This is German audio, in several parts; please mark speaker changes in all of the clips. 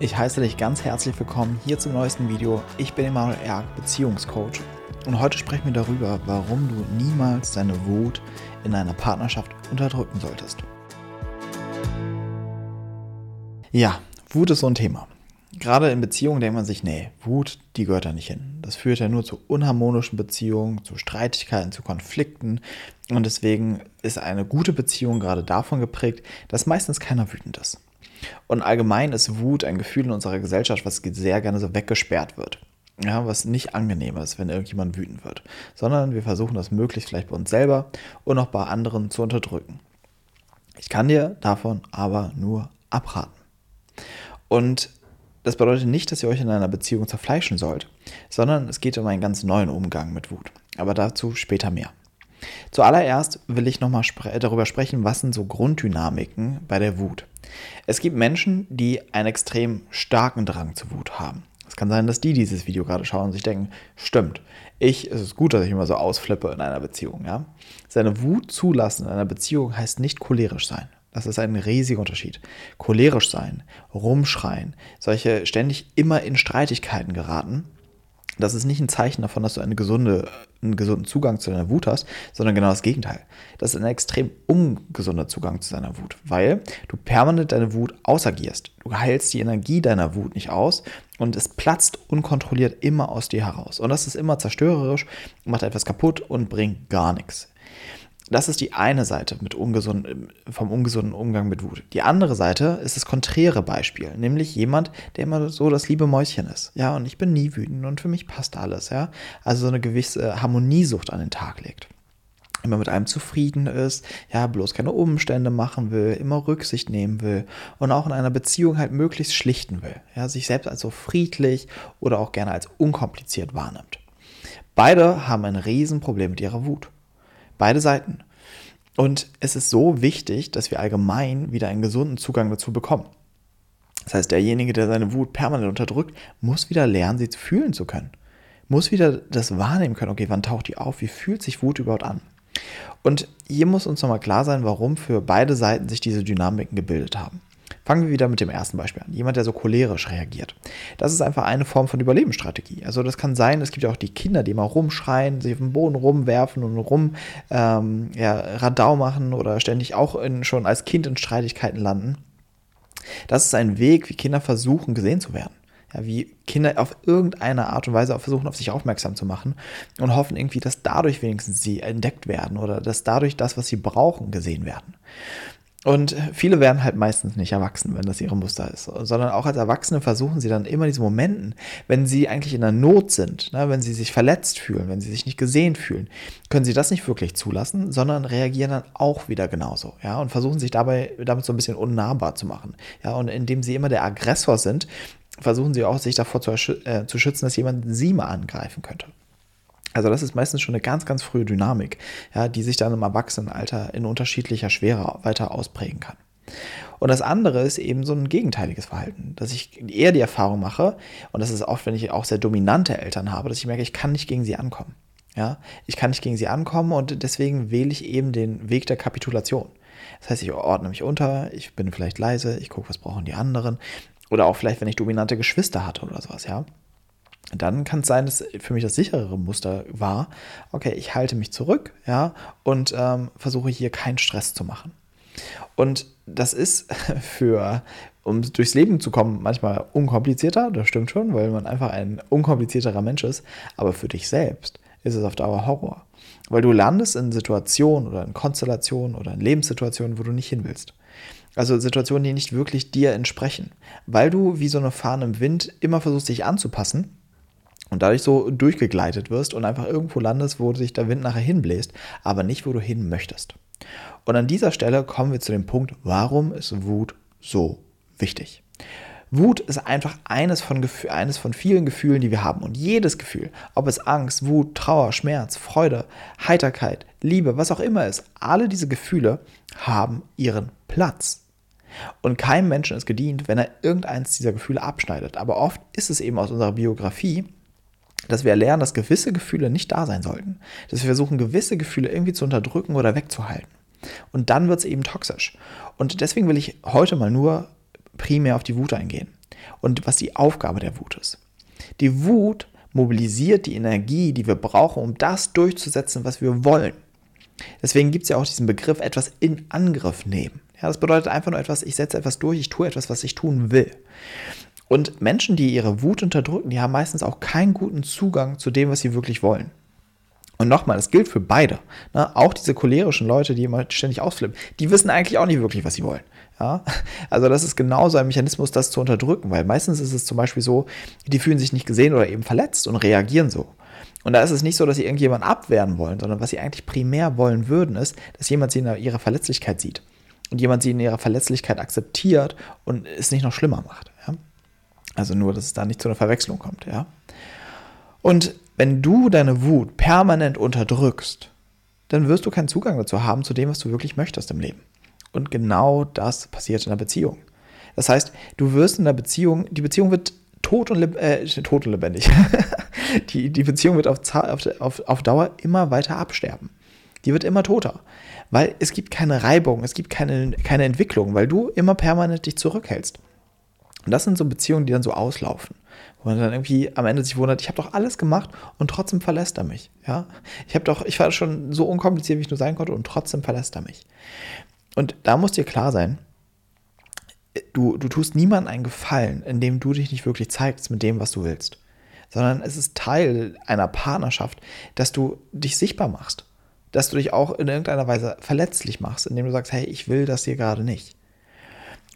Speaker 1: Ich heiße dich ganz herzlich willkommen hier zum neuesten Video. Ich bin Emanuel Erk, Beziehungscoach. Und heute sprechen wir darüber, warum du niemals deine Wut in einer Partnerschaft unterdrücken solltest. Ja, Wut ist so ein Thema. Gerade in Beziehungen denkt man sich, nee, Wut, die gehört da nicht hin. Das führt ja nur zu unharmonischen Beziehungen, zu Streitigkeiten, zu Konflikten. Und deswegen ist eine gute Beziehung gerade davon geprägt, dass meistens keiner wütend ist. Und allgemein ist Wut ein Gefühl in unserer Gesellschaft, was sehr gerne so weggesperrt wird. Ja, was nicht angenehm ist, wenn irgendjemand wütend wird. Sondern wir versuchen das möglichst vielleicht bei uns selber und auch bei anderen zu unterdrücken. Ich kann dir davon aber nur abraten. Und das bedeutet nicht, dass ihr euch in einer Beziehung zerfleischen sollt, sondern es geht um einen ganz neuen Umgang mit Wut. Aber dazu später mehr. Zuallererst will ich nochmal spre darüber sprechen, was sind so Grunddynamiken bei der Wut. Es gibt Menschen, die einen extrem starken Drang zur Wut haben. Es kann sein, dass die dieses Video gerade schauen und sich denken, stimmt, ich, es ist gut, dass ich immer so ausflippe in einer Beziehung. Ja? Seine Wut zulassen in einer Beziehung heißt nicht cholerisch sein. Das ist ein riesiger Unterschied. Cholerisch sein, rumschreien, solche ständig immer in Streitigkeiten geraten, das ist nicht ein Zeichen davon, dass du eine gesunde, einen gesunden Zugang zu deiner Wut hast, sondern genau das Gegenteil. Das ist ein extrem ungesunder Zugang zu deiner Wut, weil du permanent deine Wut ausagierst. Du heilst die Energie deiner Wut nicht aus und es platzt unkontrolliert immer aus dir heraus. Und das ist immer zerstörerisch, macht etwas kaputt und bringt gar nichts. Das ist die eine Seite mit ungesund, vom ungesunden Umgang mit Wut. Die andere Seite ist das konträre Beispiel, nämlich jemand, der immer so das liebe Mäuschen ist. Ja, und ich bin nie wütend und für mich passt alles. Ja, also so eine gewisse Harmoniesucht an den Tag legt. Immer mit einem zufrieden ist, ja, bloß keine Umstände machen will, immer Rücksicht nehmen will und auch in einer Beziehung halt möglichst schlichten will. Ja, sich selbst als so friedlich oder auch gerne als unkompliziert wahrnimmt. Beide haben ein Riesenproblem mit ihrer Wut. Beide Seiten. Und es ist so wichtig, dass wir allgemein wieder einen gesunden Zugang dazu bekommen. Das heißt, derjenige, der seine Wut permanent unterdrückt, muss wieder lernen, sie fühlen zu können. Muss wieder das wahrnehmen können, okay, wann taucht die auf, wie fühlt sich Wut überhaupt an? Und hier muss uns nochmal klar sein, warum für beide Seiten sich diese Dynamiken gebildet haben. Fangen wir wieder mit dem ersten Beispiel an. Jemand, der so cholerisch reagiert. Das ist einfach eine Form von Überlebensstrategie. Also das kann sein, es gibt ja auch die Kinder, die mal rumschreien, sich auf den Boden rumwerfen und rum ähm, ja, Radau machen oder ständig auch in, schon als Kind in Streitigkeiten landen. Das ist ein Weg, wie Kinder versuchen, gesehen zu werden. Ja, wie Kinder auf irgendeine Art und Weise versuchen, auf sich aufmerksam zu machen und hoffen irgendwie, dass dadurch wenigstens sie entdeckt werden oder dass dadurch das, was sie brauchen, gesehen werden. Und viele werden halt meistens nicht erwachsen, wenn das ihre Muster ist, sondern auch als Erwachsene versuchen sie dann immer diese Momenten, wenn sie eigentlich in der Not sind, ne, wenn sie sich verletzt fühlen, wenn sie sich nicht gesehen fühlen, können sie das nicht wirklich zulassen, sondern reagieren dann auch wieder genauso, ja, und versuchen sich dabei damit so ein bisschen unnahbar zu machen, ja, und indem sie immer der Aggressor sind, versuchen sie auch sich davor zu, äh, zu schützen, dass jemand sie mal angreifen könnte. Also das ist meistens schon eine ganz, ganz frühe Dynamik, ja, die sich dann im Erwachsenenalter in unterschiedlicher Schwere weiter ausprägen kann. Und das andere ist eben so ein gegenteiliges Verhalten, dass ich eher die Erfahrung mache, und das ist oft, wenn ich auch sehr dominante Eltern habe, dass ich merke, ich kann nicht gegen sie ankommen. Ja, ich kann nicht gegen sie ankommen und deswegen wähle ich eben den Weg der Kapitulation. Das heißt, ich ordne mich unter, ich bin vielleicht leise, ich gucke, was brauchen die anderen. Oder auch vielleicht, wenn ich dominante Geschwister hatte oder sowas, ja dann kann es sein, dass für mich das sicherere Muster war, okay, ich halte mich zurück, ja, und ähm, versuche hier keinen Stress zu machen. Und das ist für, um durchs Leben zu kommen, manchmal unkomplizierter, das stimmt schon, weil man einfach ein unkomplizierterer Mensch ist, aber für dich selbst ist es auf Dauer Horror. Weil du landest in Situationen oder in Konstellationen oder in Lebenssituationen, wo du nicht hin willst. Also Situationen, die nicht wirklich dir entsprechen. Weil du wie so eine Fahne im Wind immer versuchst, dich anzupassen und dadurch so durchgegleitet wirst und einfach irgendwo landest, wo sich der Wind nachher hinbläst, aber nicht, wo du hin möchtest. Und an dieser Stelle kommen wir zu dem Punkt, warum ist Wut so wichtig? Wut ist einfach eines von, eines von vielen Gefühlen, die wir haben. Und jedes Gefühl, ob es Angst, Wut, Trauer, Schmerz, Freude, Heiterkeit, Liebe, was auch immer ist, alle diese Gefühle haben ihren Platz. Und keinem Menschen ist gedient, wenn er irgendeins dieser Gefühle abschneidet. Aber oft ist es eben aus unserer Biografie, dass wir lernen, dass gewisse Gefühle nicht da sein sollten. Dass wir versuchen, gewisse Gefühle irgendwie zu unterdrücken oder wegzuhalten. Und dann wird es eben toxisch. Und deswegen will ich heute mal nur primär auf die Wut eingehen. und was die Aufgabe der Wut ist. Die Wut mobilisiert die Energie, die wir brauchen, um das durchzusetzen, was wir wollen. Deswegen gibt es ja auch diesen Begriff etwas in Angriff nehmen. Ja, das bedeutet einfach nur etwas, ich setze etwas durch, ich tue etwas, was ich tun will. Und Menschen, die ihre Wut unterdrücken, die haben meistens auch keinen guten Zugang zu dem, was sie wirklich wollen. Und nochmal, das gilt für beide. Ne? Auch diese cholerischen Leute, die immer ständig ausflippen, die wissen eigentlich auch nicht wirklich, was sie wollen. Ja? Also das ist genauso ein Mechanismus, das zu unterdrücken, weil meistens ist es zum Beispiel so, die fühlen sich nicht gesehen oder eben verletzt und reagieren so. Und da ist es nicht so, dass sie irgendjemanden abwehren wollen, sondern was sie eigentlich primär wollen würden, ist, dass jemand sie in ihrer Verletzlichkeit sieht. Und jemand sie in ihrer Verletzlichkeit akzeptiert und es nicht noch schlimmer macht. Also nur, dass es da nicht zu einer Verwechslung kommt. Ja? Und wenn du deine Wut permanent unterdrückst, dann wirst du keinen Zugang dazu haben, zu dem, was du wirklich möchtest im Leben. Und genau das passiert in der Beziehung. Das heißt, du wirst in der Beziehung, die Beziehung wird tot und, äh, tot und lebendig. die, die Beziehung wird auf, auf, auf Dauer immer weiter absterben. Die wird immer toter. Weil es gibt keine Reibung, es gibt keine, keine Entwicklung, weil du immer permanent dich zurückhältst. Und das sind so Beziehungen, die dann so auslaufen. Wo man dann irgendwie am Ende sich wundert, ich habe doch alles gemacht und trotzdem verlässt er mich. Ja? Ich habe doch, ich war schon so unkompliziert, wie ich nur sein konnte, und trotzdem verlässt er mich. Und da muss dir klar sein, du, du tust niemandem einen Gefallen, indem du dich nicht wirklich zeigst mit dem, was du willst. Sondern es ist Teil einer Partnerschaft, dass du dich sichtbar machst. Dass du dich auch in irgendeiner Weise verletzlich machst, indem du sagst, hey, ich will das hier gerade nicht.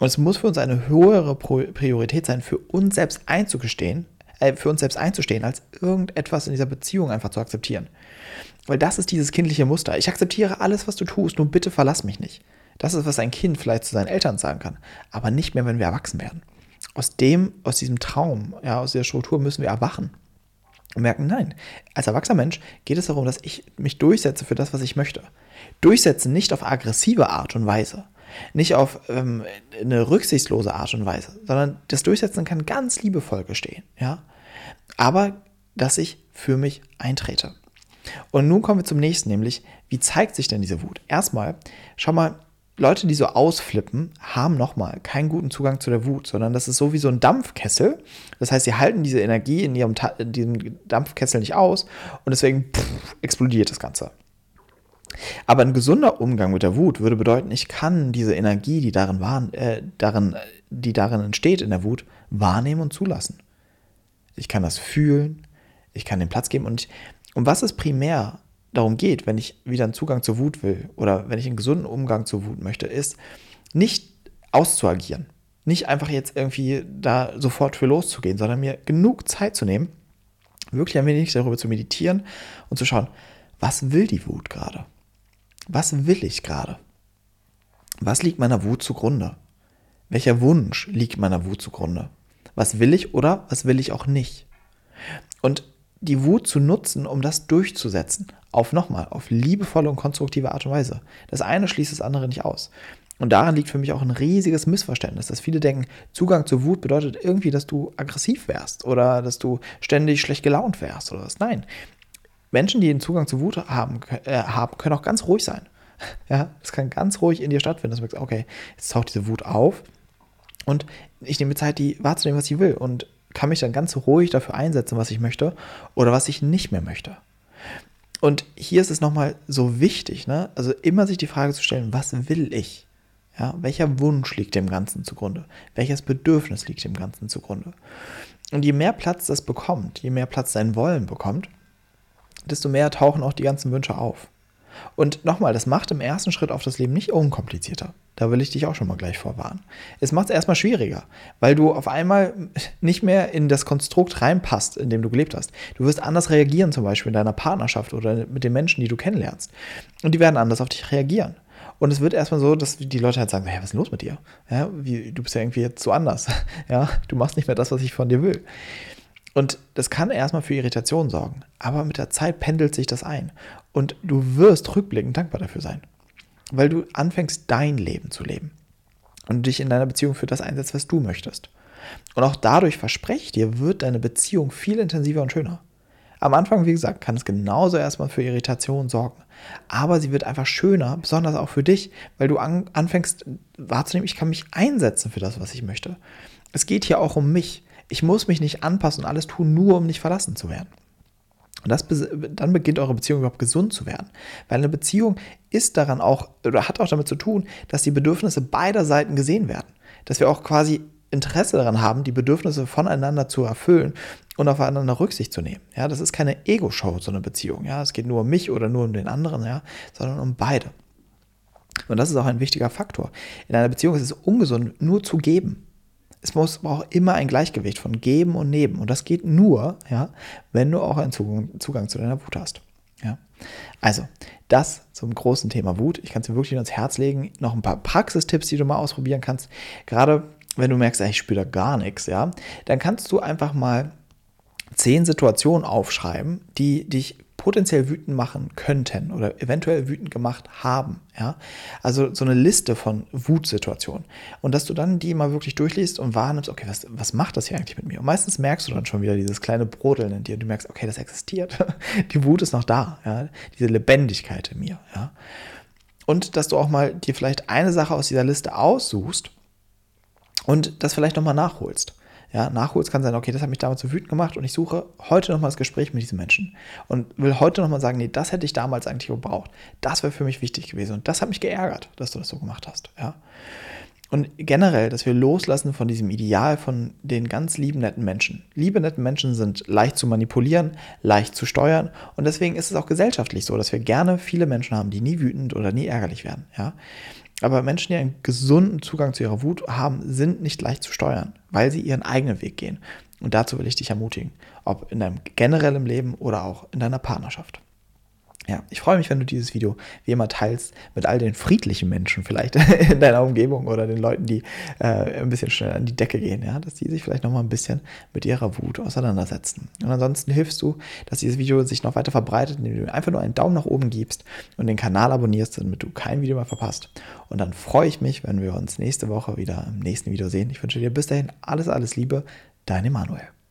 Speaker 1: Und es muss für uns eine höhere Priorität sein, für uns selbst einzugestehen, äh, für uns selbst einzustehen, als irgendetwas in dieser Beziehung einfach zu akzeptieren. Weil das ist dieses kindliche Muster. Ich akzeptiere alles, was du tust, nur bitte verlass mich nicht. Das ist, was ein Kind vielleicht zu seinen Eltern sagen kann, aber nicht mehr, wenn wir erwachsen werden. Aus dem, aus diesem Traum, ja, aus dieser Struktur müssen wir erwachen und merken, nein, als erwachsener Mensch geht es darum, dass ich mich durchsetze für das, was ich möchte. Durchsetzen nicht auf aggressive Art und Weise, nicht auf ähm, eine rücksichtslose Art und Weise, sondern das Durchsetzen kann ganz liebevoll gestehen, ja. Aber dass ich für mich eintrete. Und nun kommen wir zum nächsten, nämlich, wie zeigt sich denn diese Wut? Erstmal, schau mal, Leute, die so ausflippen, haben nochmal keinen guten Zugang zu der Wut, sondern das ist so wie so ein Dampfkessel. Das heißt, sie halten diese Energie in, ihrem in diesem Dampfkessel nicht aus und deswegen pff, explodiert das Ganze. Aber ein gesunder Umgang mit der Wut würde bedeuten, ich kann diese Energie, die darin, war, äh, darin, die darin entsteht in der Wut, wahrnehmen und zulassen. Ich kann das fühlen, ich kann den Platz geben und um was es primär darum geht, wenn ich wieder einen Zugang zur Wut will oder wenn ich einen gesunden Umgang zur Wut möchte, ist nicht auszuagieren. Nicht einfach jetzt irgendwie da sofort für loszugehen, sondern mir genug Zeit zu nehmen, wirklich ein wenig darüber zu meditieren und zu schauen, was will die Wut gerade? Was will ich gerade? Was liegt meiner Wut zugrunde? Welcher Wunsch liegt meiner Wut zugrunde? Was will ich oder was will ich auch nicht? Und die Wut zu nutzen, um das durchzusetzen. Auf nochmal, auf liebevolle und konstruktive Art und Weise. Das eine schließt das andere nicht aus. Und daran liegt für mich auch ein riesiges Missverständnis, dass viele denken, Zugang zur Wut bedeutet irgendwie, dass du aggressiv wärst oder dass du ständig schlecht gelaunt wärst oder was. Nein, Menschen, die den Zugang zur Wut haben, äh, haben können auch ganz ruhig sein. Ja, es kann ganz ruhig in dir stattfinden, dass du merkst, okay, jetzt taucht diese Wut auf und ich nehme Zeit, die wahrzunehmen, was ich will und kann mich dann ganz ruhig dafür einsetzen, was ich möchte oder was ich nicht mehr möchte. Und hier ist es nochmal so wichtig, ne? also immer sich die Frage zu stellen, was will ich? Ja, welcher Wunsch liegt dem Ganzen zugrunde? Welches Bedürfnis liegt dem Ganzen zugrunde? Und je mehr Platz das bekommt, je mehr Platz sein Wollen bekommt, desto mehr tauchen auch die ganzen Wünsche auf. Und nochmal, das macht im ersten Schritt auf das Leben nicht unkomplizierter. Da will ich dich auch schon mal gleich vorwarnen. Es macht es erstmal schwieriger, weil du auf einmal nicht mehr in das Konstrukt reinpasst, in dem du gelebt hast. Du wirst anders reagieren, zum Beispiel in deiner Partnerschaft oder mit den Menschen, die du kennenlernst. Und die werden anders auf dich reagieren. Und es wird erstmal so, dass die Leute halt sagen, hey, was ist denn los mit dir? Ja, wie, du bist ja irgendwie jetzt so anders. Ja, du machst nicht mehr das, was ich von dir will. Und das kann erstmal für Irritation sorgen, aber mit der Zeit pendelt sich das ein und du wirst rückblickend dankbar dafür sein, weil du anfängst, dein Leben zu leben und dich in deiner Beziehung für das einsetzt, was du möchtest. Und auch dadurch verspreche ich dir, wird deine Beziehung viel intensiver und schöner. Am Anfang, wie gesagt, kann es genauso erstmal für Irritation sorgen. Aber sie wird einfach schöner, besonders auch für dich, weil du an, anfängst wahrzunehmen, ich kann mich einsetzen für das, was ich möchte. Es geht hier auch um mich. Ich muss mich nicht anpassen und alles tun, nur um nicht verlassen zu werden. Und das, dann beginnt eure Beziehung überhaupt gesund zu werden. Weil eine Beziehung ist daran auch, oder hat auch damit zu tun, dass die Bedürfnisse beider Seiten gesehen werden. Dass wir auch quasi Interesse daran haben, die Bedürfnisse voneinander zu erfüllen und aufeinander Rücksicht zu nehmen. Ja, das ist keine Ego-Show, so eine Beziehung. Ja, es geht nur um mich oder nur um den anderen, ja, sondern um beide. Und das ist auch ein wichtiger Faktor. In einer Beziehung ist es ungesund, nur zu geben. Es muss braucht immer ein Gleichgewicht von Geben und Nehmen. Und das geht nur, ja, wenn du auch einen Zugang, Zugang zu deiner Wut hast. Ja. Also, das zum großen Thema Wut. Ich kann es dir wirklich ans Herz legen. Noch ein paar Praxistipps, die du mal ausprobieren kannst. Gerade wenn du merkst, ich spüre da gar nichts, ja, dann kannst du einfach mal zehn Situationen aufschreiben, die dich potenziell wütend machen könnten oder eventuell wütend gemacht haben. Ja? Also so eine Liste von Wutsituationen. Und dass du dann die mal wirklich durchliest und wahrnimmst, okay, was, was macht das hier eigentlich mit mir? Und meistens merkst du dann schon wieder dieses kleine Brodeln in dir. Du merkst, okay, das existiert. Die Wut ist noch da. Ja? Diese Lebendigkeit in mir. Ja? Und dass du auch mal dir vielleicht eine Sache aus dieser Liste aussuchst und das vielleicht nochmal nachholst ja, nachholst, kann sein, okay, das hat mich damals so wütend gemacht und ich suche heute nochmal das Gespräch mit diesem Menschen und will heute nochmal sagen, nee, das hätte ich damals eigentlich gebraucht. Das wäre für mich wichtig gewesen und das hat mich geärgert, dass du das so gemacht hast, ja. Und generell, dass wir loslassen von diesem Ideal von den ganz lieben, netten Menschen. Liebe, netten Menschen sind leicht zu manipulieren, leicht zu steuern. Und deswegen ist es auch gesellschaftlich so, dass wir gerne viele Menschen haben, die nie wütend oder nie ärgerlich werden. Ja? Aber Menschen, die einen gesunden Zugang zu ihrer Wut haben, sind nicht leicht zu steuern, weil sie ihren eigenen Weg gehen. Und dazu will ich dich ermutigen, ob in deinem generellen Leben oder auch in deiner Partnerschaft. Ja, ich freue mich, wenn du dieses Video wie immer teilst mit all den friedlichen Menschen vielleicht in deiner Umgebung oder den Leuten, die äh, ein bisschen schnell an die Decke gehen, ja, dass die sich vielleicht noch mal ein bisschen mit ihrer Wut auseinandersetzen. Und ansonsten hilfst du, dass dieses Video sich noch weiter verbreitet, indem du einfach nur einen Daumen nach oben gibst und den Kanal abonnierst, damit du kein Video mehr verpasst. Und dann freue ich mich, wenn wir uns nächste Woche wieder im nächsten Video sehen. Ich wünsche dir bis dahin alles, alles Liebe, dein Emanuel.